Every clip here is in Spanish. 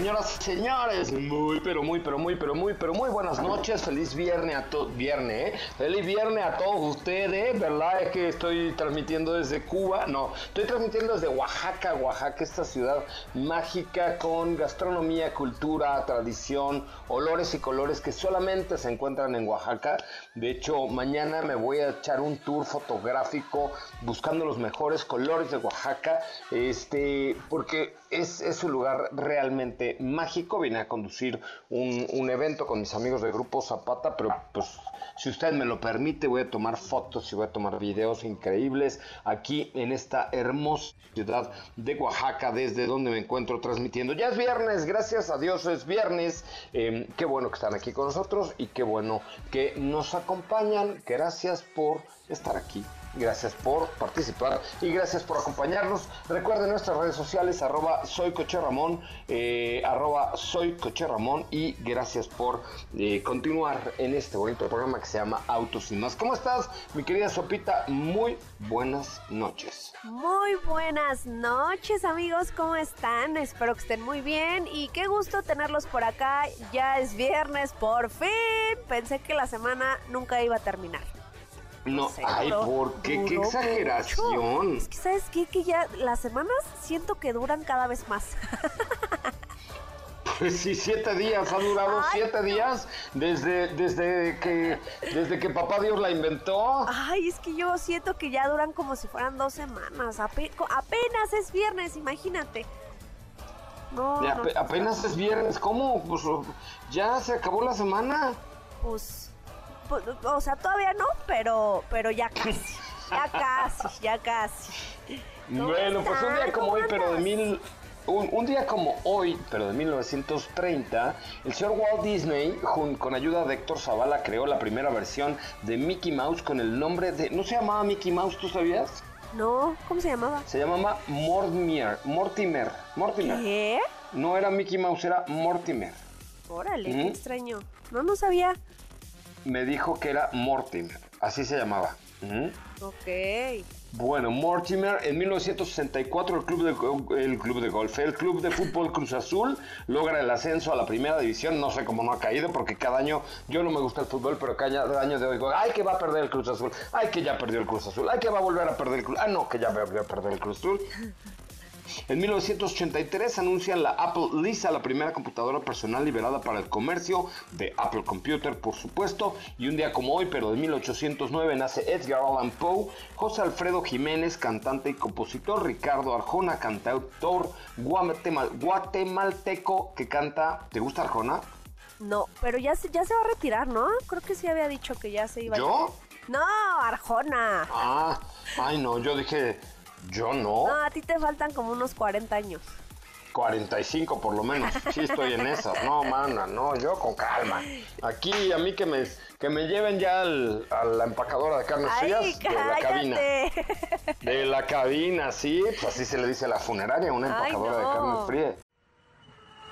Señoras y señores, muy, pero muy, pero muy, pero muy, pero muy buenas noches. Feliz viernes a todos, viernes, ¿eh? Feliz viernes a todos ustedes, ¿verdad? Es que estoy transmitiendo desde Cuba, no, estoy transmitiendo desde Oaxaca, Oaxaca, esta ciudad mágica con gastronomía, cultura, tradición, olores y colores que solamente se encuentran en Oaxaca. De hecho, mañana me voy a echar un tour fotográfico buscando los mejores colores de Oaxaca, este, porque es, un lugar realmente mágico. Vine a conducir un, evento con mis amigos del Grupo Zapata, pero pues si usted me lo permite, voy a tomar fotos y voy a tomar videos increíbles aquí en esta hermosa ciudad de Oaxaca, desde donde me encuentro transmitiendo. Ya es viernes, gracias a Dios es viernes. Em, qué bueno que están aquí con nosotros y qué bueno que nos acompañan. Gracias por estar aquí Gracias por participar y gracias por acompañarnos. Recuerden nuestras redes sociales, arroba soy eh, arroba soy Coche y gracias por eh, continuar en este bonito programa que se llama Autos y más. ¿Cómo estás, mi querida Sopita? Muy buenas noches. Muy buenas noches, amigos. ¿Cómo están? Espero que estén muy bien y qué gusto tenerlos por acá. Ya es viernes, por fin. Pensé que la semana nunca iba a terminar. No, ay, ¿por qué? ¡Qué exageración! Es que, ¿sabes qué? Que ya las semanas siento que duran cada vez más. Pues sí, siete días, ha durado siete días desde, desde, que, desde que papá Dios la inventó. Ay, es que yo siento que ya duran como si fueran dos semanas. apenas es viernes, imagínate. No, apenas es viernes, ¿cómo? Pues ya se acabó la semana. Pues, o sea, todavía no, pero, pero ya casi, ya casi, ya casi. Bueno, pues un día como hoy, pero de mil... Un, día como hoy, pero de 1930, el señor Walt Disney, con ayuda de Héctor Zavala, creó la primera versión de Mickey Mouse con el nombre de... ¿No se llamaba Mickey Mouse, tú sabías? No, ¿cómo se llamaba? Se llamaba Mortimer. Mortimer. Mortimer. ¿Qué? No era Mickey Mouse, era Mortimer. Órale, qué extraño. No, no sabía me dijo que era Mortimer, así se llamaba. Ok. Bueno, Mortimer, en 1964 el club, de, el club de golf, el club de fútbol Cruz Azul logra el ascenso a la primera división. No sé cómo no ha caído, porque cada año, yo no me gusta el fútbol, pero cada año de hoy, ay, que va a perder el Cruz Azul, ay, que ya perdió el Cruz Azul, ay, que va a volver a perder el Cruz, ah, no, que ya volvió a perder el Cruz Azul. En 1983 anuncian la Apple Lisa, la primera computadora personal liberada para el comercio de Apple Computer, por supuesto. Y un día como hoy, pero de 1809, nace Edgar Allan Poe, José Alfredo Jiménez, cantante y compositor, Ricardo Arjona, cantautor guatemalteco que canta. ¿Te gusta Arjona? No, pero ya se, ya se va a retirar, ¿no? Creo que sí había dicho que ya se iba ¿Yo? a... No, Arjona. Ah, ay no, yo dije yo no. No, a ti te faltan como unos 40 años. 45 por lo menos. Sí estoy en esa. No, mana, no, yo con calma. Aquí a mí que me, que me lleven ya al- a la empacadora de carnes frías de la cabina. De la cabina, sí, pues así se le dice a la funeraria, una Ay, empacadora de carnes frías.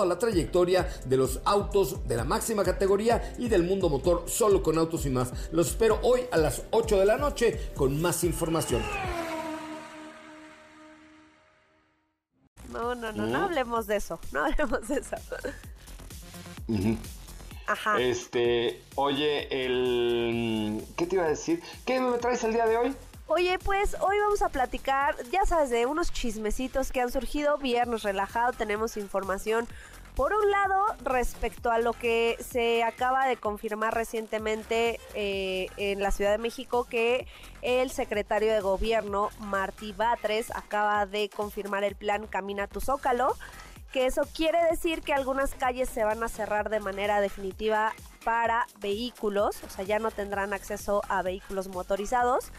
toda la trayectoria de los autos de la máxima categoría y del mundo motor solo con autos y más. Los espero hoy a las 8 de la noche con más información. No, no, no, no hablemos de eso. No hablemos de eso. Ajá. Este, oye, el... ¿Qué te iba a decir? ¿Qué me traes el día de hoy? Oye, pues hoy vamos a platicar, ya sabes, de unos chismecitos que han surgido. Viernes relajado, tenemos información. Por un lado, respecto a lo que se acaba de confirmar recientemente eh, en la Ciudad de México, que el secretario de gobierno, Martí Batres, acaba de confirmar el plan Camina tu Zócalo, que eso quiere decir que algunas calles se van a cerrar de manera definitiva para vehículos, o sea, ya no tendrán acceso a vehículos motorizados.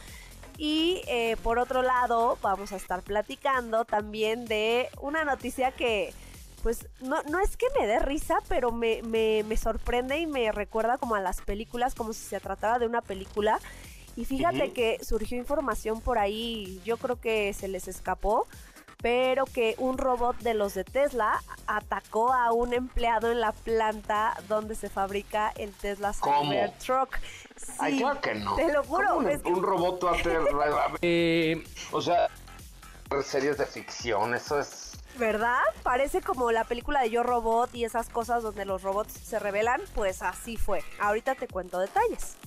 Y eh, por otro lado, vamos a estar platicando también de una noticia que, pues, no, no es que me dé risa, pero me, me, me sorprende y me recuerda como a las películas, como si se tratara de una película. Y fíjate que surgió información por ahí, yo creo que se les escapó, pero que un robot de los de Tesla atacó a un empleado en la planta donde se fabrica el Tesla. Cybertruck. Ay, Sí, claro que no. Te lo juro. ¿Cómo un, es que- un robot a. Eh, o sea, series de ficción, eso es... ¿Verdad? Parece como la película de Yo Robot y esas cosas donde los robots se revelan, pues así fue. Ahorita te cuento detalles.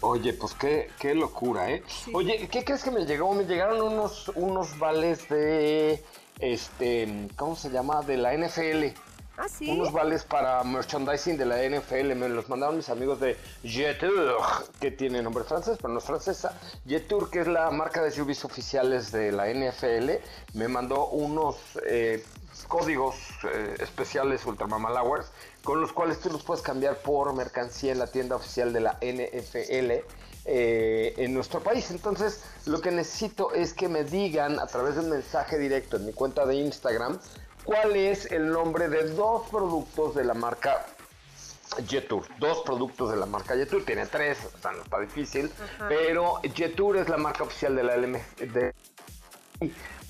Oye, pues qué, qué locura, ¿eh? Oye, ¿qué crees que me llegó? Me llegaron unos, unos vales de, este, ¿cómo se llama? De la NFL. Ah. Unos vales para merchandising de la NFL. Me los mandaron mis amigos de Jetour, que tiene nombre francés, pero no es francesa. Jetour, que es la marca de SUVs oficiales de la NFL, me mandó unos eh, códigos eh, especiales Ultramamalowers con los cuales tú los puedes cambiar por mercancía en la tienda oficial de la NFL eh, en nuestro país. Entonces, lo que necesito es que me digan a través de un mensaje directo en mi cuenta de Instagram cuál es el nombre de dos productos de la marca Jetour. Dos productos de la marca Jetour. Tiene tres, o sea, no está difícil. Pero Jetour es la marca oficial de la LM. De,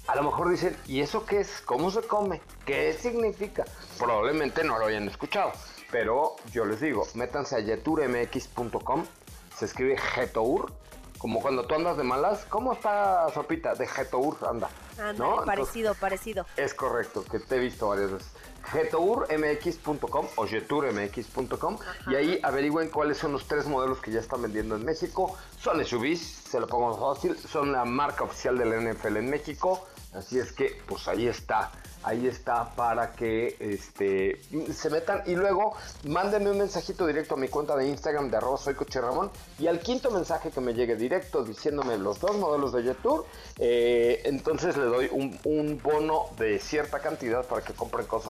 a lo mejor dicen, ¿y eso qué es? ¿Cómo se come? ¿Qué significa? Probablemente no lo hayan escuchado, pero yo les digo, métanse a jeturmx.com, se escribe Jetour, como cuando tú andas de malas, ¿cómo está Sopita? De Jetour anda. Ándale, ¿no? Entonces, parecido, parecido. es correcto, que te he visto varias veces. Getourmx.com o jeturmx.com y ahí averigüen cuáles son los tres modelos que ya están vendiendo en México. Son SUVs, se lo pongo fácil, son la marca oficial de la NFL en México. Así es que, pues ahí está, ahí está para que este, se metan y luego mándenme un mensajito directo a mi cuenta de Instagram de arroba soy Coche Ramón y al quinto mensaje que me llegue directo diciéndome los dos modelos de Jetour, eh, entonces le doy un, un bono de cierta cantidad para que compren cosas.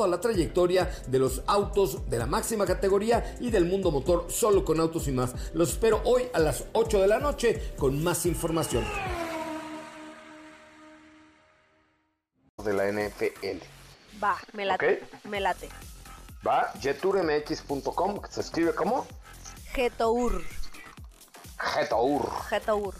toda la trayectoria de los autos de la máxima categoría y del mundo motor solo con autos y más. Los espero hoy a las 8 de la noche con más información. de la NFL. Va, me late. Ok. Me late. Va, jeturmx.com, que se escribe como Getour. Jetour. Getour.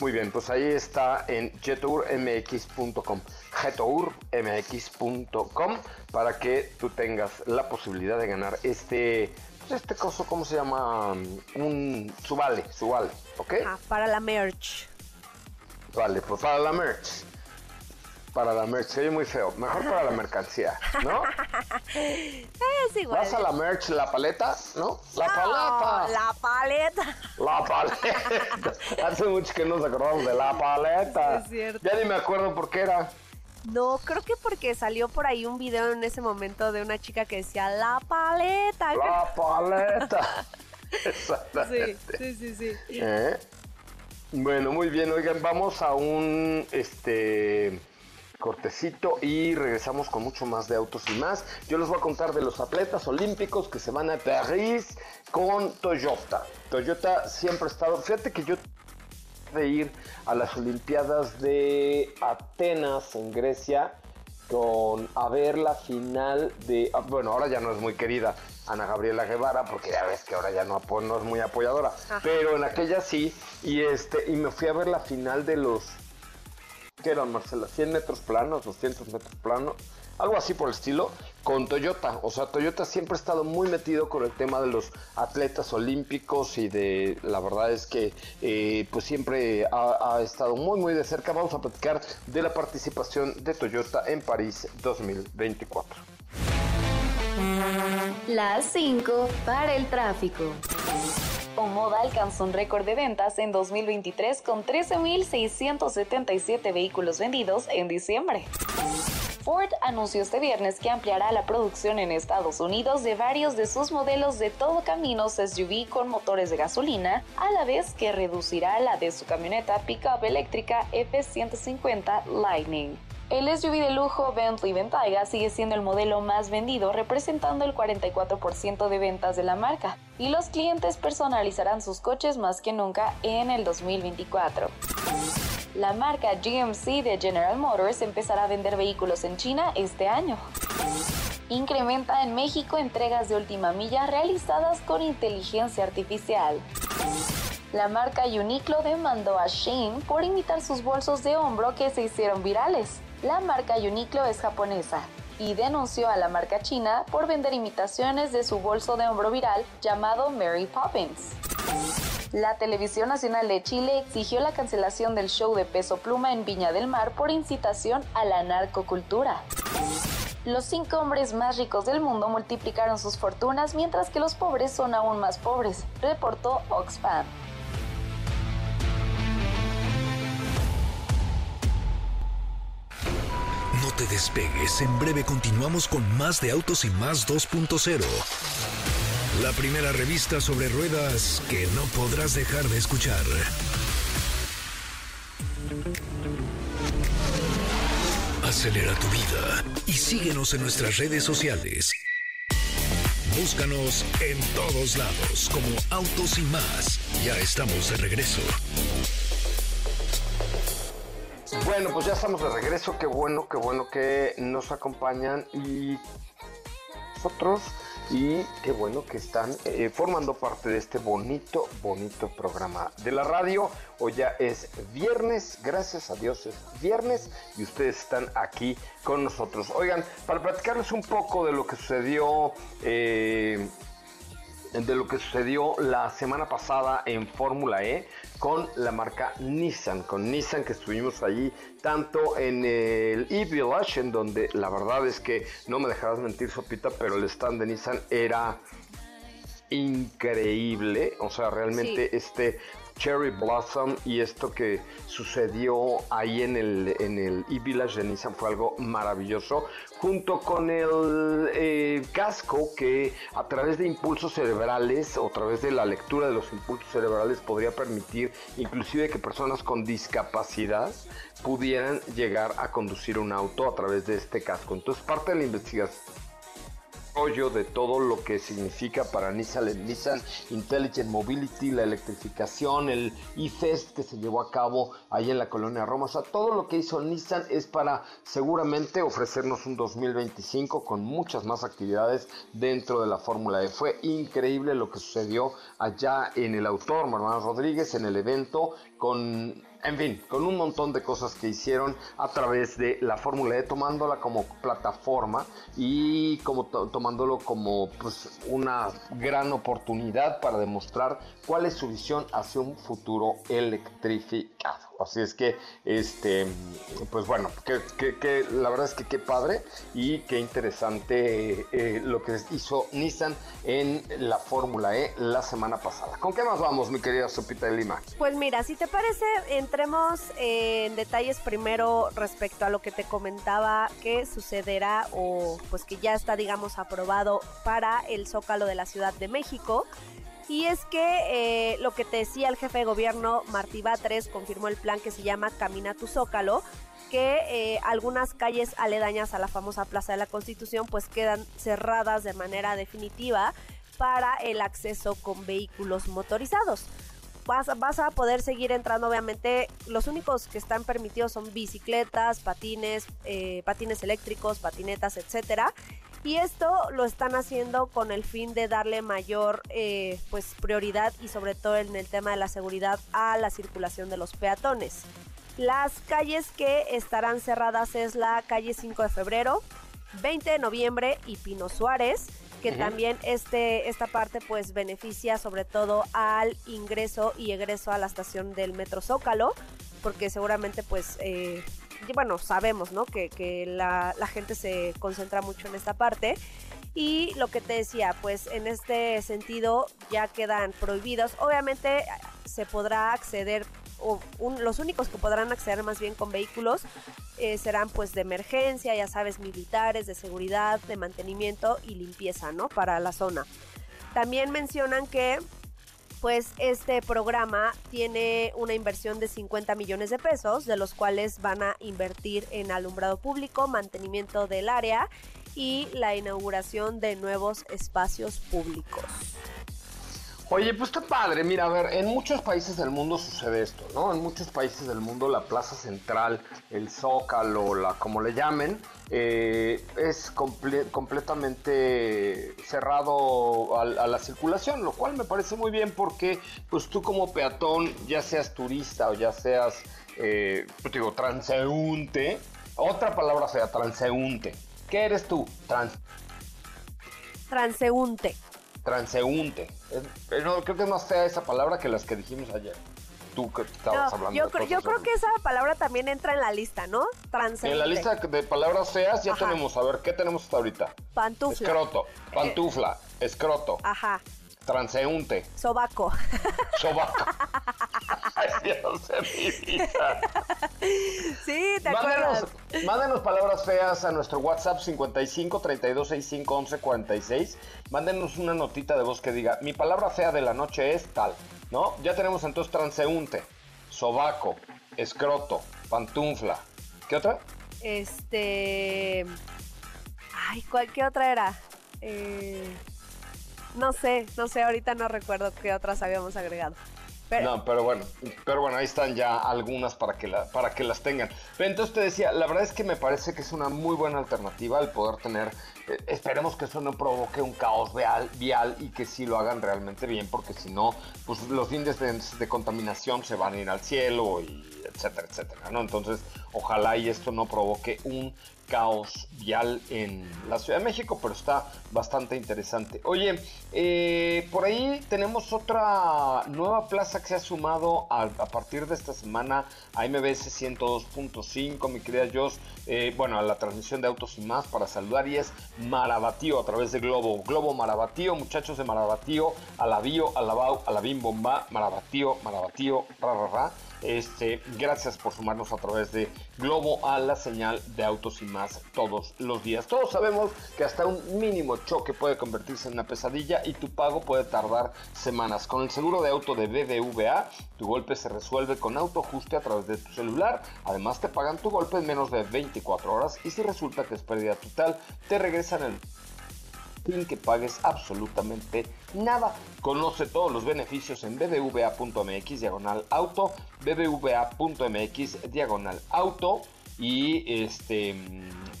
Muy bien, pues ahí está en jeturmx.com. Jetourmx.com para que tú tengas la posibilidad de ganar este este coso, ¿cómo se llama? Un subale, subale, ¿ok? Ah, para la merch. Vale, pues para la merch. Para la merch, se oye muy feo. Mejor para la mercancía, ¿no? Es igual. ¿Vas a la merch, la paleta? ¿No? La paleta. La paleta. La paleta. Hace mucho que nos acordamos de la paleta. Es cierto. Ya ni me acuerdo por qué era. No, creo que porque salió por ahí un video en ese momento de una chica que decía la paleta. La paleta. Sí, Exactamente. sí, sí, sí. ¿Eh? Bueno, muy bien. Oigan, vamos a un este cortecito y regresamos con mucho más de autos y más. Yo les voy a contar de los atletas olímpicos que se van a París con Toyota. Toyota siempre ha estado. Fíjate que yo de ir a las Olimpiadas de Atenas en Grecia con a ver la final de ah, bueno ahora ya no es muy querida Ana Gabriela Guevara porque ya ves que ahora ya no, es muy apoyadora pero en aquella sí y este y me fui a ver la final de los ¿qué eran Marcela? 100 metros planos 200 metros planos algo así por el estilo con Toyota o sea Toyota siempre ha estado muy metido con el tema de los atletas olímpicos y de la verdad es que eh, pues siempre ha, ha estado muy muy de cerca vamos a platicar de la participación de Toyota en París 2024 Las 5 para el tráfico. Omoda alcanzó un récord de ventas en 2023 con 13.677 vehículos vendidos en diciembre. Ford anunció este viernes que ampliará la producción en Estados Unidos de varios de sus modelos de todo caminos SUV con motores de gasolina, a la vez que reducirá la de su camioneta pickup eléctrica F-150 Lightning. El SUV de lujo Bentley Bentayga sigue siendo el modelo más vendido, representando el 44% de ventas de la marca, y los clientes personalizarán sus coches más que nunca en el 2024. La marca GMC de General Motors empezará a vender vehículos en China este año. Incrementa en México entregas de última milla realizadas con inteligencia artificial. La marca Uniqlo demandó a Shein por imitar sus bolsos de hombro que se hicieron virales. La marca Uniqlo es japonesa y denunció a la marca china por vender imitaciones de su bolso de hombro viral llamado Mary Poppins. La Televisión Nacional de Chile exigió la cancelación del show de Peso Pluma en Viña del Mar por incitación a la narcocultura. Los cinco hombres más ricos del mundo multiplicaron sus fortunas mientras que los pobres son aún más pobres, reportó Oxfam. Te despegues, en breve continuamos con más de Autos y Más 2.0. La primera revista sobre ruedas que no podrás dejar de escuchar. Acelera tu vida y síguenos en nuestras redes sociales. Búscanos en todos lados como Autos y Más. Ya estamos de regreso. Bueno, pues ya estamos de regreso. Qué bueno, qué bueno que nos acompañan y nosotros. Y qué bueno que están eh, formando parte de este bonito, bonito programa de la radio. Hoy ya es viernes, gracias a Dios es viernes y ustedes están aquí con nosotros. Oigan, para platicarles un poco de lo que sucedió eh, de lo que sucedió la semana pasada en Fórmula E con la marca Nissan, con Nissan que estuvimos allí tanto en el E-Village, en donde la verdad es que no me dejarás mentir, Sopita, pero el stand de Nissan era increíble, o sea, realmente Sí. este Cherry Blossom y esto que sucedió ahí en el, en el E-Village de Nissan fue algo maravilloso, junto con el eh, casco que a través de impulsos cerebrales o a través de la lectura de los impulsos cerebrales podría permitir inclusive que personas con discapacidad pudieran llegar a conducir un auto a través de este casco. Entonces parte de la investigación desarrollo de todo lo que significa para Nissan, Nissan Intelligent Mobility, la electrificación, el e-Fest que se llevó a cabo ahí en la colonia Roma. O sea, todo lo que hizo Nissan es para seguramente ofrecernos un 2025 con muchas más actividades dentro de la Fórmula E. Fue increíble lo que sucedió allá en el autor, Marmán Rodríguez, en el evento con en fin, con un montón de cosas que hicieron a través de la Fórmula E, tomándola como plataforma y como tomándolo como pues, una gran oportunidad para demostrar cuál es su visión hacia un futuro electrificado. Así es que, este, pues bueno, que, la verdad es que qué padre y qué interesante eh, lo que hizo Nissan en la Fórmula E la semana pasada. ¿Con qué más vamos, mi querida Sopita de Lima? Pues mira, si te parece, entremos en detalles primero respecto a lo que te comentaba que sucederá o pues que ya está, digamos, aprobado para el Zócalo de la Ciudad de México. Y es que eh, lo que te decía el jefe de gobierno, Martí Batres, confirmó el plan que se llama Camina tu Zócalo, que eh, algunas calles aledañas a la famosa Plaza de la Constitución pues quedan cerradas de manera definitiva para el acceso con vehículos motorizados. Vas, vas, a poder seguir entrando, obviamente, los únicos que están permitidos son bicicletas, patines, eh, patines eléctricos, patinetas, etcétera. Y esto lo están haciendo con el fin de darle mayor eh, pues prioridad y sobre todo en el tema de la seguridad a la circulación de los peatones. Las calles que estarán cerradas es la calle 5 de febrero, 20 de noviembre y Pino Suárez, que también este, esta parte pues beneficia sobre todo al ingreso y egreso a la estación del Metro Zócalo, porque seguramente pues eh, bueno, sabemos, ¿no? Que, la, gente se concentra mucho en esta parte. Y lo que te decía, pues en este sentido ya quedan prohibidos. Obviamente se podrá acceder, los únicos que podrán acceder más bien con vehículos eh, serán pues de emergencia, ya sabes, militares, de seguridad, de mantenimiento y limpieza, ¿no? Para la zona. También mencionan que pues este programa tiene una inversión de 50 millones de pesos, de los cuales van a invertir en alumbrado público, mantenimiento del área y la inauguración de nuevos espacios públicos. Oye, pues está padre. Mira, a ver, en muchos países del mundo sucede esto, ¿no? En muchos países del mundo la plaza central, el zócalo, la como le llamen, eh, es completamente cerrado a, la circulación, lo cual me parece muy bien porque, pues tú como peatón, ya seas turista o ya seas, eh, pues digo, transeúnte, otra palabra sea transeúnte. ¿Qué eres tú? Trans transeúnte transeúnte. Pero creo que es más fea esa palabra que las que dijimos ayer. Tú que estabas hablando. Yo, yo creo que esa palabra también entra en la lista, ¿no? Transeúnte. En la lista de palabras feas ya tenemos, a ver, ¿qué tenemos hasta ahorita? Pantufla. Escroto, pantufla, escroto. Ajá. Transeúnte. Sobaco. Sobaco. Ay, Dios Sí, te acuerdas. Mándenos palabras feas a nuestro WhatsApp 55 32 65 11 46. Mándenos una notita de voz que diga, mi palabra fea de la noche es tal, ¿no? Ya tenemos entonces transeúnte, sobaco, escroto, pantufla. ¿Qué otra? Este... Ay, ¿cuál, ¿qué otra era? Eh... No sé, no sé, ahorita no recuerdo qué otras habíamos agregado. No, pero bueno, pero bueno, ahí están ya algunas para que, para que las tengan. Pero entonces te decía, la verdad es que me parece que es una muy buena alternativa el poder tener, eh, esperemos que eso no provoque un caos vial, vial y que sí lo hagan realmente bien, porque si no, pues los índices de, contaminación se van a ir al cielo y etcétera, etcétera, ¿no? Entonces, ojalá y esto no provoque un caos vial en la Ciudad de México, pero está bastante interesante. Oye, eh, por ahí tenemos otra nueva plaza que se ha sumado a, partir de esta semana a MBS 102.5, mi querida Jos, eh, bueno, a la transmisión de Autos y más para saludar y es Marabatío a través de Globo. Globo Marabatío, muchachos de Marabatío, a la Bio, a la Bau, a la Bim Bomba, Marabatío, Marabatío, ra, ra, ra. Este, gracias por sumarnos a través de Globo a la señal de autos y más todos los días. Todos sabemos que hasta un mínimo choque puede convertirse en una pesadilla y tu pago puede tardar semanas. Con el seguro de auto de BBVA, tu golpe se resuelve con autoajuste a través de tu celular. Además, te pagan tu golpe en menos de 24 horas y si resulta que es pérdida total, te regresan el sin que pagues absolutamente nada. Conoce todos los beneficios en bbva.mx diagonal auto, bbva.mx diagonal auto y este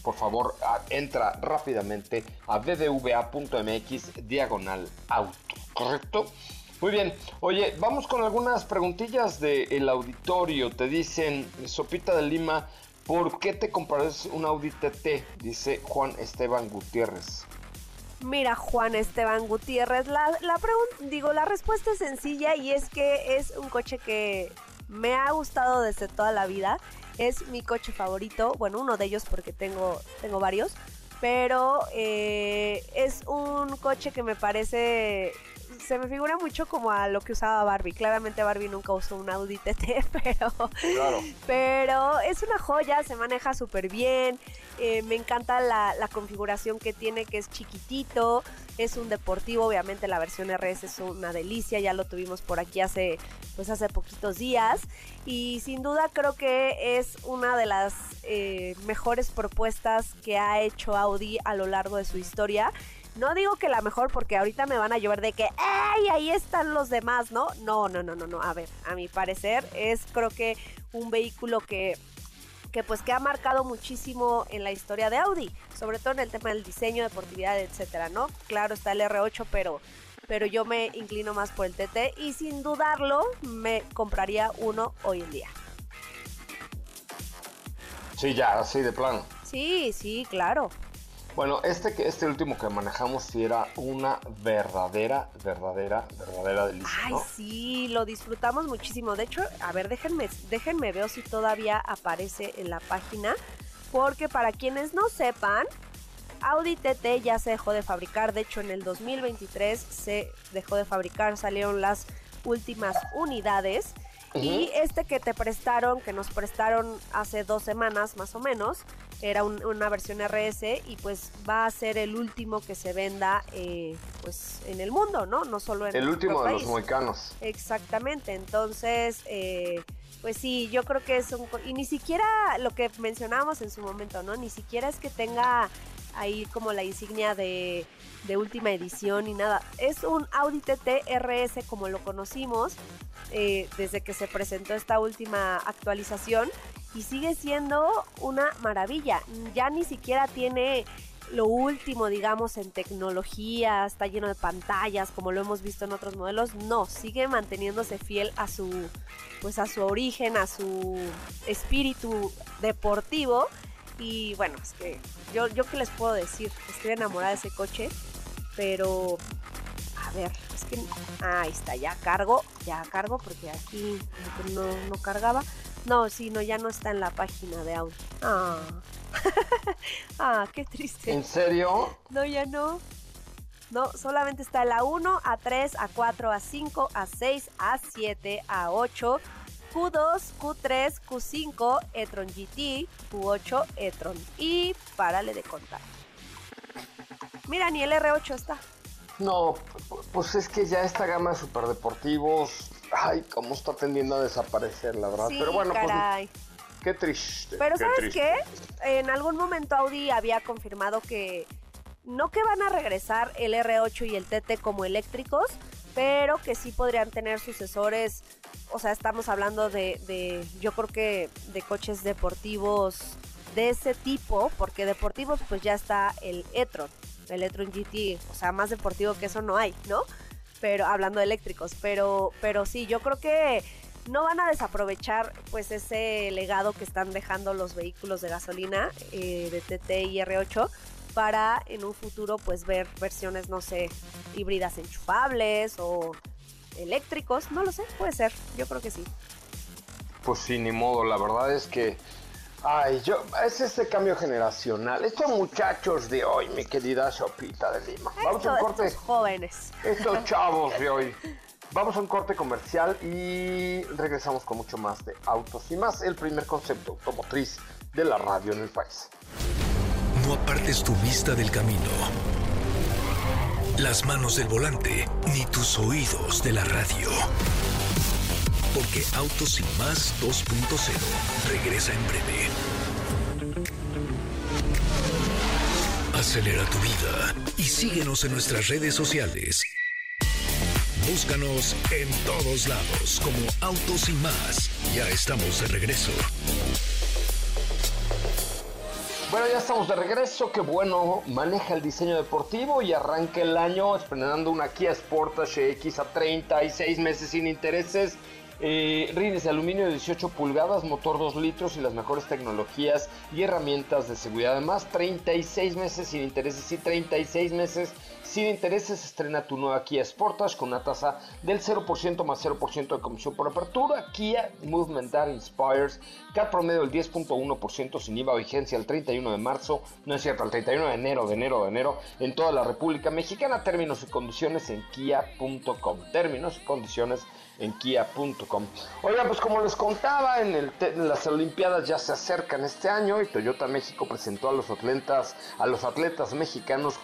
por favor entra rápidamente a bbva.mx diagonal auto, ¿correcto? Muy bien. Oye, vamos con algunas preguntillas del auditorio. Te dicen, Sopita de Lima, ¿por qué te compraste un Audi TT? Dice Juan Esteban Gutiérrez. Mira, Juan Esteban Gutiérrez, la, la digo, la respuesta es sencilla y es que es un coche que me ha gustado desde toda la vida. Es mi coche favorito, bueno, uno de ellos porque tengo, tengo varios, pero eh, es un coche que me parece se me figura mucho como a lo que usaba Barbie. Claramente Barbie nunca usó un Audi TT, pero, pero es una joya, se maneja súper bien. Eh, me encanta la, configuración que tiene, que es chiquitito. Es un deportivo, obviamente la versión RS es una delicia, ya lo tuvimos por aquí hace, pues hace poquitos días. Y sin duda creo que es una de las eh, mejores propuestas que ha hecho Audi a lo largo de su historia. No digo que la mejor porque ahorita me van a llover de que, ¡ay! Ahí están los demás, ¿no? No, no, no, no, no. A ver, a mi parecer es creo que un vehículo que que pues que ha marcado muchísimo en la historia de Audi, sobre todo en el tema del diseño, deportividad, etcétera, ¿no? Claro, está el R8, pero pero yo me inclino más por el TT y sin dudarlo me compraría uno hoy en día. Sí, ya, así de plano. Sí, sí, claro. Bueno, este, este último que manejamos sí era una verdadera, verdadera, verdadera delicia. Ay, sí, lo disfrutamos muchísimo. De hecho, a ver, déjenme, déjenme ver si todavía aparece en la página. Porque para quienes no sepan, Audi TT ya se dejó de fabricar. De hecho, en el 2023 se dejó de fabricar. Salieron las últimas unidades. Y este que te prestaron, que nos prestaron hace dos semanas más o menos, era una versión RS y pues va a ser el último que se venda eh, pues en el mundo, ¿no? No solo en el último de los moicanos. Exactamente, entonces eh, pues sí, yo creo que es un y ni siquiera lo que mencionábamos en su momento, ¿no? Ni siquiera es que tenga ahí como la insignia de, última edición y nada. Es un Audi TT RS como lo conocimos eh, desde que se presentó esta última actualización y sigue siendo una maravilla. Ya ni siquiera tiene lo último, digamos, en tecnología, está lleno de pantallas, como lo hemos visto en otros modelos. No, sigue manteniéndose fiel a su, pues a su origen, a su espíritu deportivo. Y bueno, es que yo, yo qué les puedo decir, estoy enamorada de ese coche, pero a ver, es que ahí está, ya cargo, ya cargo porque aquí no, no cargaba. No, sí, no, ya no está en la página de audio. Ah. ah, qué triste. ¿En serio? No, ya no. No, solamente está la 1, A3, A4, A5, A6, A7, A8, Q2, Q3, Q5, e-tron GT, Q8, e-tron. Y párale de contar. Mira, ni el R8 está. No, pues es que ya esta gama de superdeportivos ay, cómo está tendiendo a desaparecer, la verdad. Pero bueno, pues qué triste. Pero ¿sabes qué? En algún momento Audi había confirmado que no que van a regresar el R8 y el TT como eléctricos, pero que sí podrían tener sucesores. O sea, estamos hablando de, de yo creo que de coches deportivos de ese tipo, porque deportivos pues ya está el e-tron, el e-tron GT, o sea, más deportivo que eso no hay, ¿no? pero hablando de eléctricos, pero, pero sí, yo creo que no van a desaprovechar pues ese legado que están dejando los vehículos de gasolina eh, de TT y R8 para en un futuro pues ver versiones, no sé, híbridas enchufables o eléctricos, no lo sé, puede ser, yo creo que sí. Pues sí, ni modo, la verdad es que Ay, yo, es este cambio generacional. Estos muchachos de hoy, mi querida Sopita de Lima. Vamos a un corte. Estos jóvenes. Estos chavos de hoy. Vamos a un corte comercial y regresamos con mucho más de autos y más el primer concepto automotriz de la radio en el país. No apartes tu vista del camino, las manos del volante, ni tus oídos de la radio porque Autos y Más 2.0 regresa en breve. Acelera tu vida y síguenos en nuestras redes sociales. Búscanos en todos lados como Autos y Más. Ya estamos de regreso. Bueno, ya estamos de regreso. Qué bueno, maneja el diseño deportivo y arranca el año estrenando una Kia Sportage X a 36 meses sin intereses. Eh, rines de aluminio de 18 pulgadas, motor 2 litros y las mejores tecnologías y herramientas de seguridad. Además, 36 meses sin intereses y 36 meses sin intereses, estrena tu nueva Kia Sportage con una tasa del 0% más 0% de comisión por apertura. Kia Movement That Inspires, CAT promedio del 10.1% sin IVA, vigencia el 31 de marzo, no es cierto, el 31 de enero, de enero, de enero, en toda la República Mexicana. Términos y condiciones en kia.com. Términos y condiciones en kia.com. Oigan, pues como les contaba, en, el en, las Olimpiadas ya se acercan este año y Toyota México presentó a los atletas, a los atletas mexicanos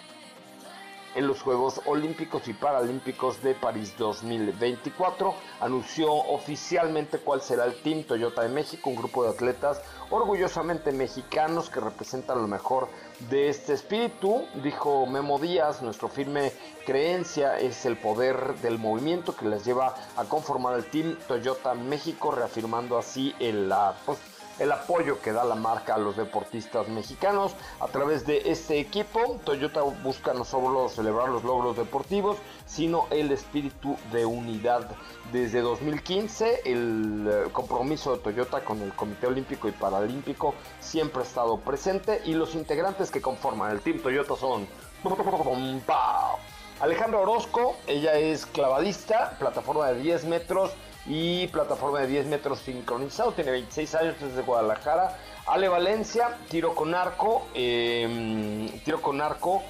en los Juegos Olímpicos y Paralímpicos de París 2024. Anunció oficialmente cuál será el Team Toyota de México, un grupo de atletas orgullosamente mexicanos que representan lo mejor de este espíritu. Dijo Memo Díaz, nuestro firme creencia es el poder del movimiento que les lleva a conformar el Team Toyota México, reafirmando así el, la, pues, el apoyo que da la marca a los deportistas mexicanos. A través de este equipo, Toyota busca no solo celebrar los logros deportivos, sino el espíritu de unidad. Desde 2015, el eh, compromiso de Toyota con el Comité Olímpico y Paralímpico siempre ha estado presente y los integrantes que conforman el Team Toyota son... Alejandra Orozco, ella es clavadista, plataforma de 10 metros y plataforma de 10 metros sincronizado, tiene 26 años desde Guadalajara. Ale Valencia, tiro con arco, eh, tiro con arco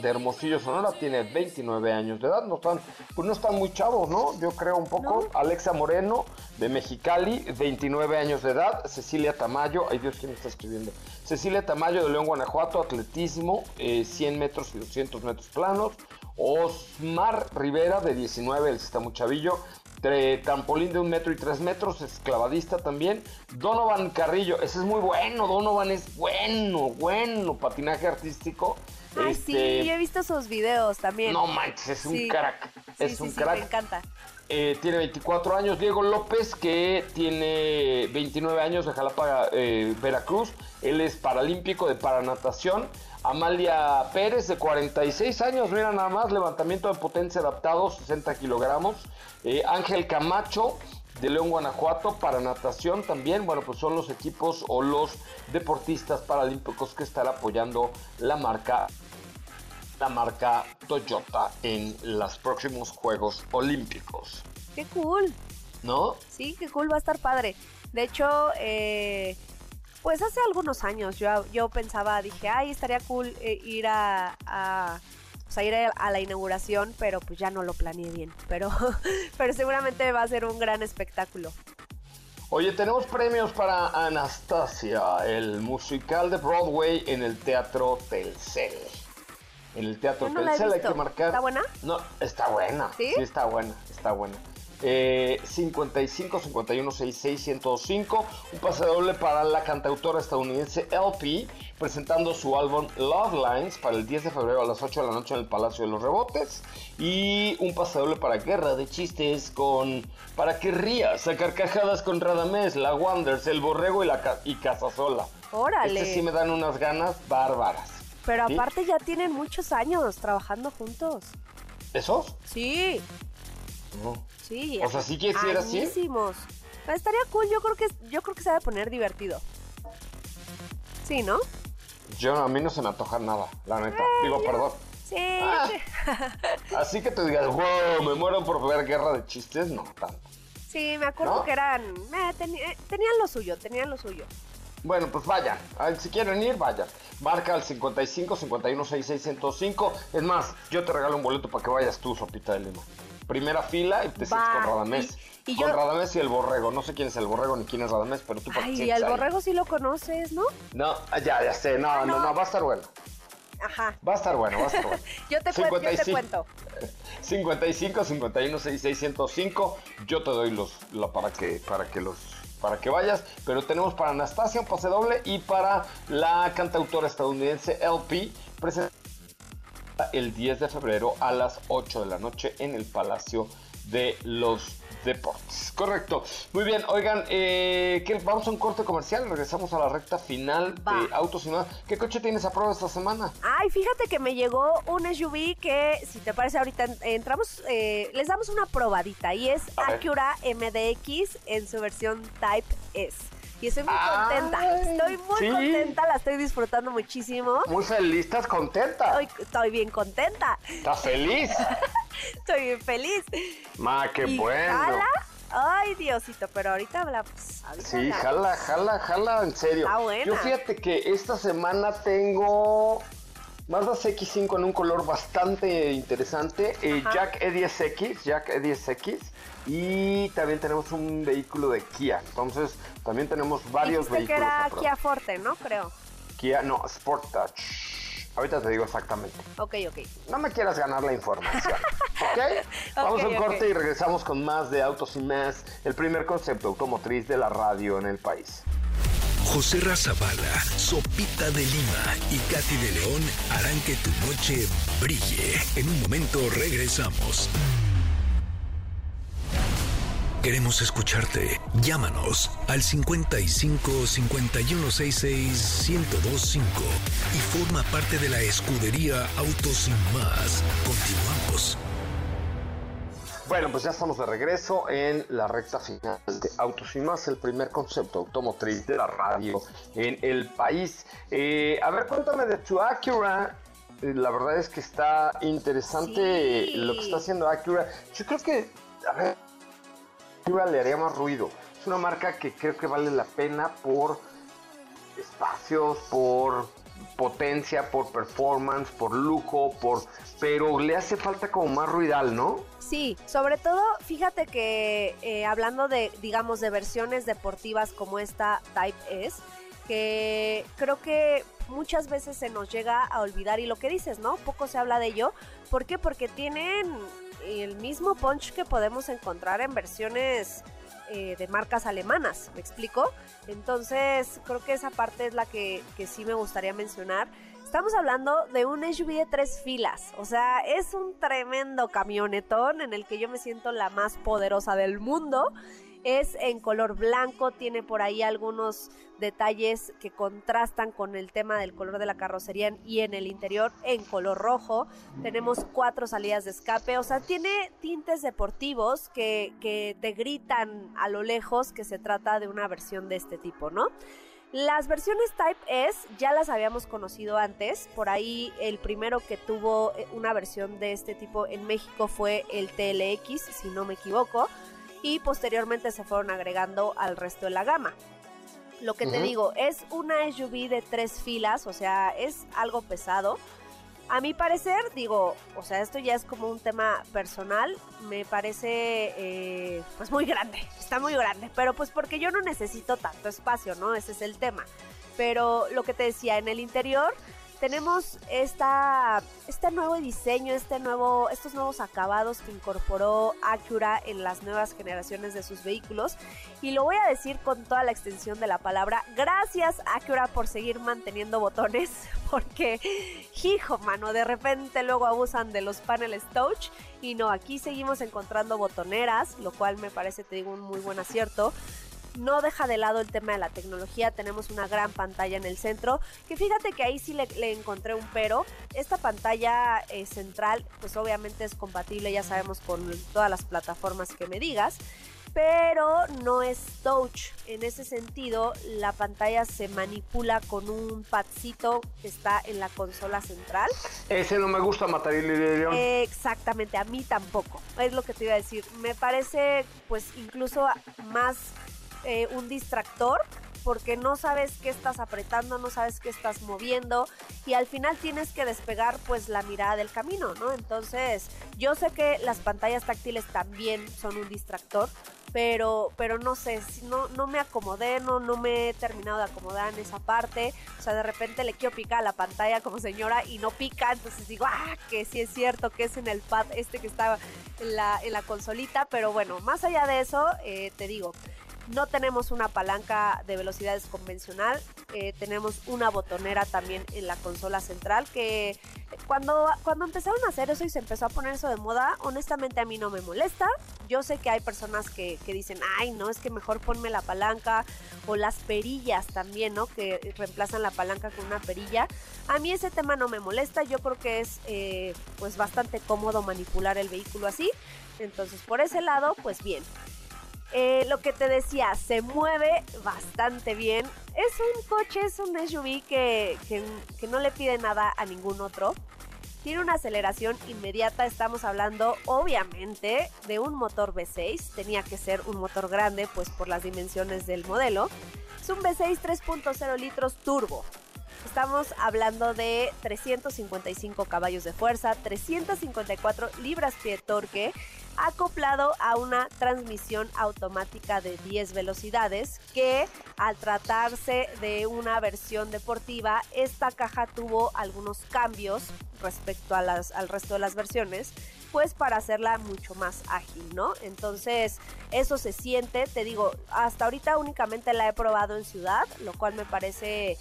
de Hermosillo Sonora, tiene 29 años de edad, no están, pues no están muy chavos, ¿no? Yo creo un poco. ¿No? Alexa Moreno, de Mexicali, 29 años de edad. Cecilia Tamayo, ay Dios, ¿quién me está escribiendo? Cecilia Tamayo, de León, Guanajuato, atletismo, eh, 100 metros y 200 metros planos. Osmar Rivera, de 19, él está muy chavillo. Trampolín de un metro y tres metros, esclavadista también. Donovan Carrillo, ese es muy bueno, Donovan es bueno, bueno, patinaje artístico. Ay, este, sí, he visto sus videos también. No manches, es un crack. Sí, es sí, un crack. me encanta. Eh, tiene 24 años. Diego López, que tiene 29 años de Jalapa, eh, Veracruz. Él es paralímpico de paranatación. Amalia Pérez, de 46 años, mira nada más, levantamiento de potencia adaptado, 60 kilogramos. Eh, Ángel Camacho, de León, Guanajuato, para natación también. Bueno, pues son los equipos o los deportistas paralímpicos que estarán apoyando la marca, la marca Toyota en los próximos Juegos Olímpicos. Qué cool. ¿No? Sí, qué cool, va a estar padre. De hecho, eh, pues hace algunos años yo, yo pensaba, dije, ay, estaría cool eh, ir a, a o sea, ir a, a, la inauguración, pero pues ya no lo planeé bien. Pero, pero seguramente va a ser un gran espectáculo. Oye, tenemos premios para Anastasia, el musical de Broadway en el Teatro Telcel. En el Teatro no Telcel hay que marcar. ¿Está buena? No, está buena. ¿Sí? Sí, está buena, está buena. Eh, 55 51 66 105 un pase doble para la cantautora estadounidense LP presentando su álbum Love Lines para el 10 de febrero a las 8 de la noche en el Palacio de los Rebotes y un pase doble para Guerra de Chistes con para que rías a carcajadas con Radamés, la Wonders, el Borrego y la y Casasola. Órale. Este sí me dan unas ganas bárbaras. Pero ¿Sí? aparte ya tienen muchos años trabajando juntos. ¿Esos? Sí. No. Sí. O sea, ¿sí quisiera así? Estaría cool, yo creo que yo creo que se va a poner divertido. Sí, ¿no? Yo a mí no se me antoja nada, la neta. Digo, perdón. Sí. Ah. Así que tú digas, wow, me muero por ver guerra de chistes, no tanto. Sí, me acuerdo ¿No? que eran. eh, teni- eh, tenían lo suyo, tenían lo suyo. Bueno, pues vayan. Ah, Si quieren ir, vayan. Marca al 55 51 66 105. Es más, yo te regalo un boleto para que vayas tú, Sopita de Lima. Primera fila y te sientes con Radamés. y- y con yo- Radamés y el Borrego. No sé quién es el Borrego ni quién es Radamés, pero tú Ay, al ahí. borrego sí lo conoces, ¿no? No, ah, ya, ya sé. No, no, no. no, va a estar bueno. Ajá. Va a estar bueno, va a estar bueno. Yo te, cuento, yo te 55. cuento. 55 51 66 105. Yo te doy los la, para que para que los para que vayas, pero tenemos para Anastasia un pase doble y para la cantautora estadounidense LP presenta el 10 de febrero a las 8 de la noche en el Palacio de los deportes. Correcto. Muy bien, oigan, eh, ¿qué? vamos a un corte comercial, regresamos a la recta final de Autos y más. ¿Qué coche tienes a prueba esta semana? Ay, fíjate que me llegó un SUV que, si te parece, ahorita entramos, eh, les damos una probadita y es Acura MDX en su versión Type S. Y estoy muy contenta. Estoy muy contenta, la estoy disfrutando muchísimo. Muy feliz, ¿estás contenta? Estoy, bien contenta. ¿Estás feliz? estoy bien feliz. Ma, qué bueno. Jala? Ay, Diosito, pero ahorita hablamos. sí, jala, jala, jala, en serio. Está buena. Yo fíjate que esta semana tengo Mazda CX5 en un color bastante interesante. Eh, Jack E10X, Jack E10X. Y también tenemos un vehículo de Kia. Entonces, también tenemos varios vehículos. que era Kia Forte, ¿no? Creo. Kia, no, Sportage. Ahorita te digo exactamente. Ok, ok. No me quieras ganar la información. ¿Ok? Vamos a un corte y regresamos con más de Autos y Más, el primer concepto automotriz de la radio en el país. José Razabala, Sopita de Lima y Katy de León harán que tu noche brille. En un momento regresamos. Queremos escucharte. Llámanos al 55 5166 1025 y forma parte de la escudería Autos Sin Más. Continuamos. Bueno, pues ya estamos de regreso en la recta final de Autos y Más, el primer concepto automotriz de la radio en el país. Eh, a ver, cuéntame de tu Acura. Eh, la verdad es que está interesante lo que está haciendo Acura. Yo creo que, a ver, Acura le haría más ruido. Es una marca que creo que vale la pena por espacios, por potencia, por performance, por lujo, por pero le hace falta como más ruidal, ¿no? Sí, sobre todo, fíjate que eh, hablando de, digamos, de versiones deportivas como esta Type S, que creo que muchas veces se nos llega a olvidar y lo que dices, ¿no? Poco se habla de ello. ¿Por qué? Porque tienen el mismo punch que podemos encontrar en versiones eh, de marcas alemanas, ¿me explico? Entonces, creo que esa parte es la que, que sí me gustaría mencionar. Estamos hablando de un SUV de tres filas, o sea, es un tremendo camionetón en el que yo me siento la más poderosa del mundo. Es en color blanco, tiene por ahí algunos detalles que contrastan con el tema del color de la carrocería y en el interior en color rojo. Tenemos cuatro salidas de escape, o sea, tiene tintes deportivos que, te gritan a lo lejos que se trata de una versión de este tipo, ¿no? Las versiones Type S ya las habíamos conocido antes, por ahí el primero que tuvo eh, una versión de este tipo en México fue el TLX, si no me equivoco, y posteriormente se fueron agregando al resto de la gama. Lo que te digo, es una SUV de tres filas, o sea, es algo pesado, a mi parecer, digo, o sea, esto ya es como un tema personal, me parece eh, pues muy grande, está muy grande, pero pues porque yo no necesito tanto espacio, ¿no? Ese es el tema. Pero lo que te decía, en el interior tenemos esta, este nuevo diseño, este nuevo, estos nuevos acabados que incorporó Acura en las nuevas generaciones de sus vehículos. Y lo voy a decir con toda la extensión de la palabra. Gracias Acura por seguir manteniendo botones. Porque, hijo, mano, de repente luego abusan de los paneles touch. Y no, aquí seguimos encontrando botoneras, lo cual me parece, te digo, un muy buen acierto no deja de lado el tema de la tecnología, tenemos una gran pantalla en el centro, que fíjate que ahí sí le, encontré un pero, esta pantalla eh, central pues obviamente es compatible, ya sabemos, con todas las plataformas que me digas, pero no es touch. En ese sentido, la pantalla se manipula con un padcito que está en la consola central. Ese no me gusta, matar exactamente, a mí tampoco. Es lo que te iba a decir. Me parece, pues, incluso más eh, un distractor porque no sabes qué estás apretando, no sabes qué estás moviendo y al final tienes que despegar pues la mirada del camino, ¿no? Entonces yo sé que las pantallas táctiles también son un distractor, pero, pero no sé, no, no me acomodé, no, no me he terminado de acomodar en esa parte, o sea, de repente le quiero picar a la pantalla como señora y no pica, entonces digo, ah, que sí es cierto, que es en el pad este que está en la, en la consolita, pero bueno, más allá de eso, eh, te digo, no tenemos una palanca de velocidades convencional, eh, tenemos una botonera también en la consola central que cuando, cuando empezaron a hacer eso y se empezó a poner eso de moda, honestamente a mí no me molesta. Yo sé que hay personas que, que dicen, ay, no, es que mejor ponme la palanca o las perillas también, ¿no? Que reemplazan la palanca con una perilla. A mí ese tema no me molesta, yo creo que es eh, pues bastante cómodo manipular el vehículo así. Entonces por ese lado, pues bien. Eh, lo que te decía, se mueve bastante bien. Es un coche, es un SUV que, que, no le pide nada a ningún otro. Tiene una aceleración inmediata, estamos hablando obviamente de un motor V6, tenía que ser un motor grande pues por las dimensiones del modelo. Es un V6 3.0 litros turbo, Estamos hablando de 355 caballos de fuerza, 354 libras-pie de torque acoplado a una transmisión automática de 10 velocidades que al tratarse de una versión deportiva, esta caja tuvo algunos cambios respecto a las, al resto de las versiones pues para hacerla mucho más ágil, ¿no? Entonces, eso se siente, te digo, hasta ahorita únicamente la he probado en ciudad, lo cual me parece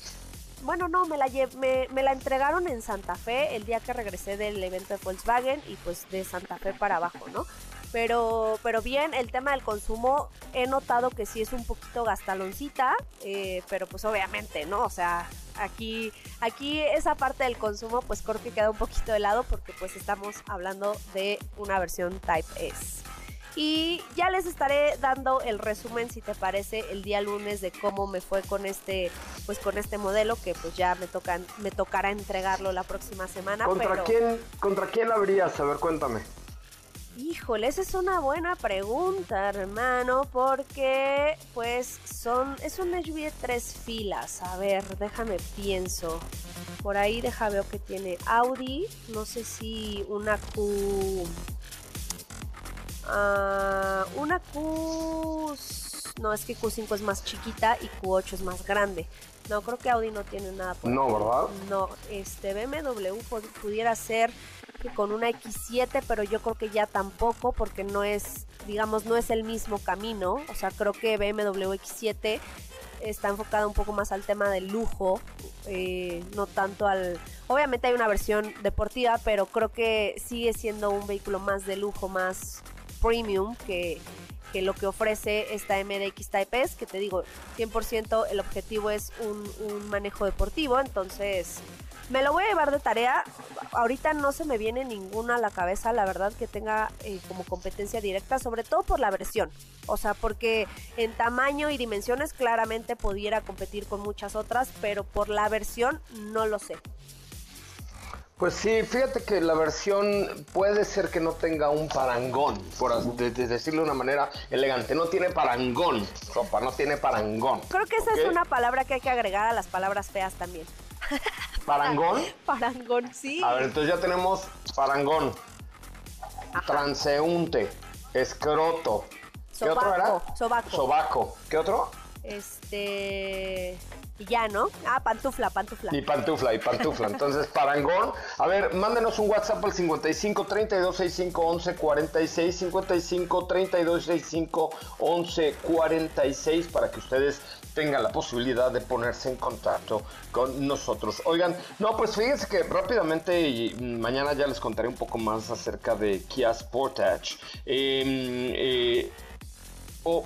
bueno, no, me la, me, la entregaron en Santa Fe el día que regresé del evento de Volkswagen y pues de Santa Fe para abajo, ¿no? Pero, pero bien, el tema del consumo he notado que sí es un poquito gastaloncita, eh, pero pues obviamente, ¿no? O sea, aquí, aquí esa parte del consumo pues que queda un poquito de lado porque pues estamos hablando de una versión Type S. Y ya les estaré dando el resumen, si te parece, el día lunes de cómo me fue con este, pues con este modelo, que pues ya me tocan, me tocará entregarlo la próxima semana. ¿Contra quién, contra quién habrías? A ver, cuéntame. Híjole, esa es una buena pregunta, hermano, porque pues son es un SUV de tres filas. A ver, déjame pienso. Por ahí deja veo que tiene Audi, no sé si una Q uh, una Q no, es que Q5 es más chiquita y Q8 es más grande. No, creo que Audi no tiene nada por No, ¿verdad? No, este BMW pudiera ser que con una X7, pero yo creo que ya tampoco, porque no es, digamos, no es el mismo camino. O sea, creo que BMW X7 está enfocada un poco más al tema del lujo, eh, no tanto al... Obviamente hay una versión deportiva, pero creo que sigue siendo un vehículo más de lujo, más premium que, que lo que ofrece esta MDX Type S, que te digo, 100% el objetivo es un, un, manejo deportivo, entonces me lo voy a llevar de tarea. Ahorita no se me viene ninguna a la cabeza, la verdad, que tenga eh, como competencia directa, sobre todo por la versión. O sea, porque en tamaño y dimensiones claramente pudiera competir con muchas otras, pero por la versión no lo sé. Pues sí, fíjate que la versión puede ser que no tenga un parangón, por decirlo de una manera elegante. No tiene parangón, sopa, no tiene parangón. Creo que esa es una palabra que hay que agregar a las palabras feas también. ¿Parangón? parangón, sí. A ver, entonces ya tenemos parangón, transeúnte, escroto. ¿Qué otro era? Sobaco. Sobaco. ¿Qué otro? Este. Y ya, ¿no? Ah, pantufla, pantufla. Y pantufla, y pantufla. Entonces, parangón. A ver, mándenos un WhatsApp al 55 32 65 11 46, 55 32 65 11 46 para que ustedes tengan la posibilidad de ponerse en contacto con nosotros. Oigan, no, pues fíjense que rápidamente y mañana ya les contaré un poco más acerca de Kia Sportage. Eh, eh,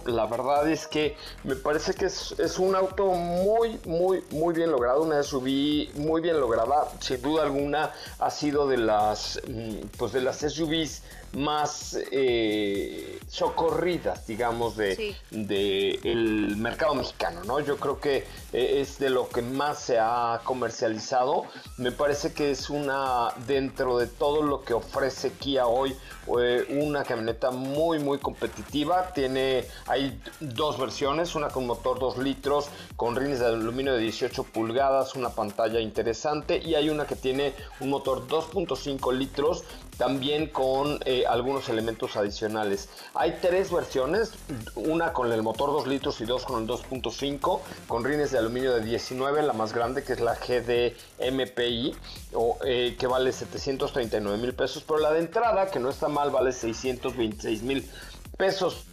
la verdad es que me parece que es, un auto muy, muy, muy bien logrado, una SUV muy bien lograda, sin duda alguna ha sido de las, mm, pues de las SUVs más eh, socorridas, digamos, de, el mercado mexicano, ¿no? Yo creo que eh, es de lo que más se ha comercializado. Me parece que es una, dentro de todo lo que ofrece Kia hoy, eh, una camioneta muy, muy competitiva. Tiene, hay dos versiones, una con motor 2 litros, con rines de aluminio de 18 pulgadas, una pantalla interesante, y hay una que tiene un motor 2.5 litros también con eh, algunos elementos adicionales. Hay tres versiones, una con el motor 2 litros y dos con el 2.5, con rines de aluminio de 19, la más grande que es la GD MPI, o, eh, que vale 739 mil pesos, pero la de entrada, que no está mal, vale 626 mil pesos.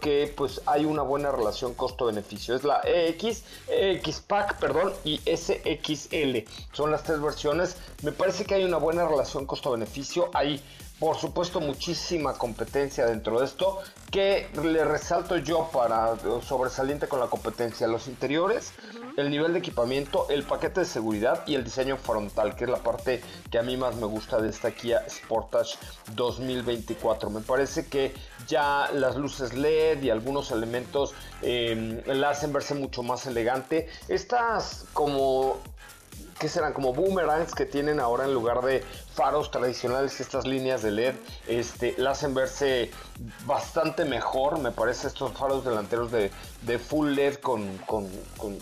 Que pues hay una buena relación costo-beneficio. Es la EX, Pack, perdón, y SXL. Son las tres versiones. Me parece que hay una buena relación costo-beneficio. Hay por supuesto muchísima competencia dentro de esto que le resalto yo para sobresaliente con la competencia los interiores el nivel de equipamiento el paquete de seguridad y el diseño frontal que es la parte que a mí más me gusta de esta Kia Sportage 2024 me parece que ya las luces LED y algunos elementos eh, la hacen verse mucho más elegante. Estas como que serán como boomerangs que tienen ahora en lugar de faros tradicionales, estas líneas de LED, este, la hacen verse bastante mejor, me parece estos faros delanteros de, full LED con,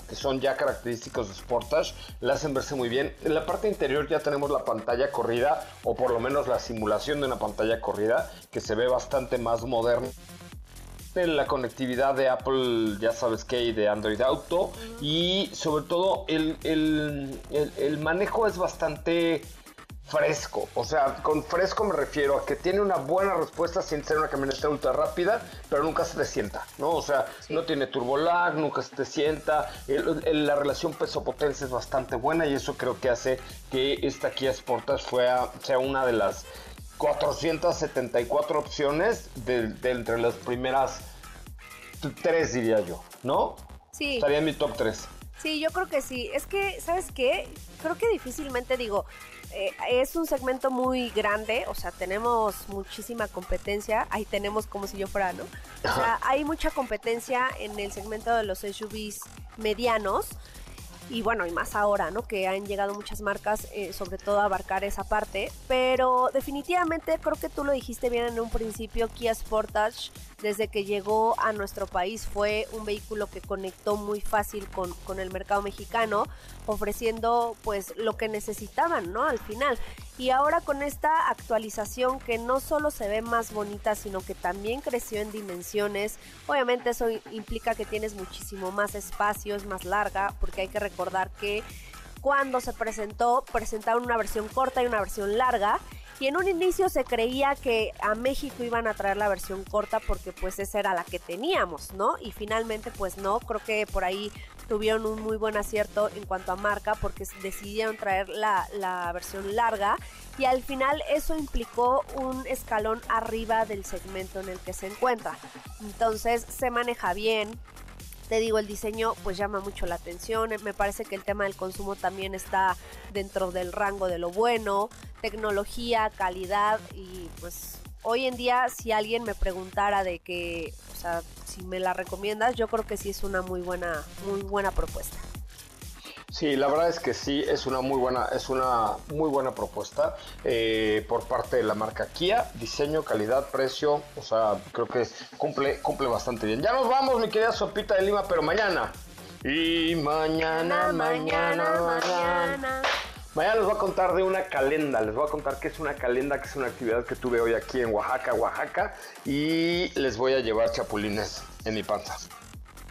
que son ya característicos de Sportage, la hacen verse muy bien. En la parte interior ya tenemos la pantalla corrida, o por lo menos la simulación de una pantalla corrida, que se ve bastante más moderna la conectividad de Apple, ya sabes que, y de Android Auto. Y sobre todo el, el, manejo es bastante fresco. O sea, con fresco me refiero a que tiene una buena respuesta sin ser una camioneta ultra rápida, pero nunca se te sienta, ¿no? O sea, no tiene turbo lag, nunca se te sienta. la relación peso-potencia es bastante buena y eso creo que hace que esta Kia Sportage sea una de las 474 opciones de, entre las primeras tres, diría yo, ¿no? Sí. Estaría en mi top 3. Sí, yo creo que sí. Es que, ¿sabes qué? Creo que difícilmente digo, eh, es un segmento muy grande, o sea, tenemos muchísima competencia, ahí tenemos como si yo fuera, ¿no? O sea, hay mucha competencia en el segmento de los SUVs medianos y bueno, y más ahora, ¿no? Que han llegado muchas marcas, eh, sobre todo a abarcar esa parte, pero definitivamente creo que tú lo dijiste bien en un principio, Kia Sportage desde que llegó a nuestro país fue un vehículo que conectó muy fácil con, con el mercado mexicano, ofreciendo pues lo que necesitaban, ¿no? Al final. Y ahora con esta actualización que no solo se ve más bonita, sino que también creció en dimensiones, obviamente eso implica que tienes muchísimo más espacio, es más larga, porque hay que recordar que cuando se presentó, presentaron una versión corta y una versión larga y en un inicio se creía que a México iban a traer la versión corta porque pues esa era la que teníamos, ¿no? Y finalmente pues no, creo que por ahí tuvieron un muy buen acierto en cuanto a marca porque decidieron traer la, la versión larga y al final eso implicó un escalón arriba del segmento en el que se encuentra. Entonces se maneja bien, te digo, el diseño pues llama mucho la atención. Me parece que el tema del consumo también está dentro del rango de lo bueno. Tecnología, calidad y pues hoy en día si alguien me preguntara de que, o sea, si me la recomiendas, yo creo que sí es una muy buena, muy buena propuesta. Sí, la verdad es que sí, es una muy buena, es una muy buena propuesta eh, por parte de la marca Kia, diseño, calidad, precio, o sea, creo que cumple, cumple bastante bien. Ya nos vamos, mi querida Sopita de Lima, pero mañana. Y mañana, mañana, mañana. Mañana les voy a contar de una calenda, les voy a contar qué es una calenda, que es una actividad que tuve hoy aquí en Oaxaca, Oaxaca, y les voy a llevar chapulines en mi panza.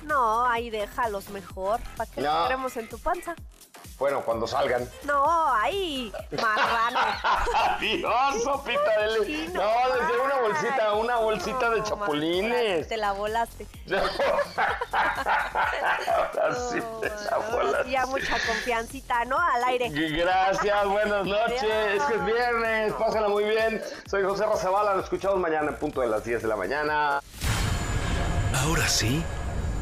No, ahí déjalos mejor. ¿Para que no. queremos en tu panza? Bueno, cuando salgan. No, ahí, marrano. Dios, sopita de leche. No, les llevo una bolsita, una bolsita de chapulines. Te la volaste. Así te la volaste. Ya mucha confiancita, ¿no? Al aire. Gracias, buenas noches. Es que es viernes, pásenla muy bien. Soy José Razabala, nos escuchamos mañana en punto de las 10 de la mañana. Ahora sí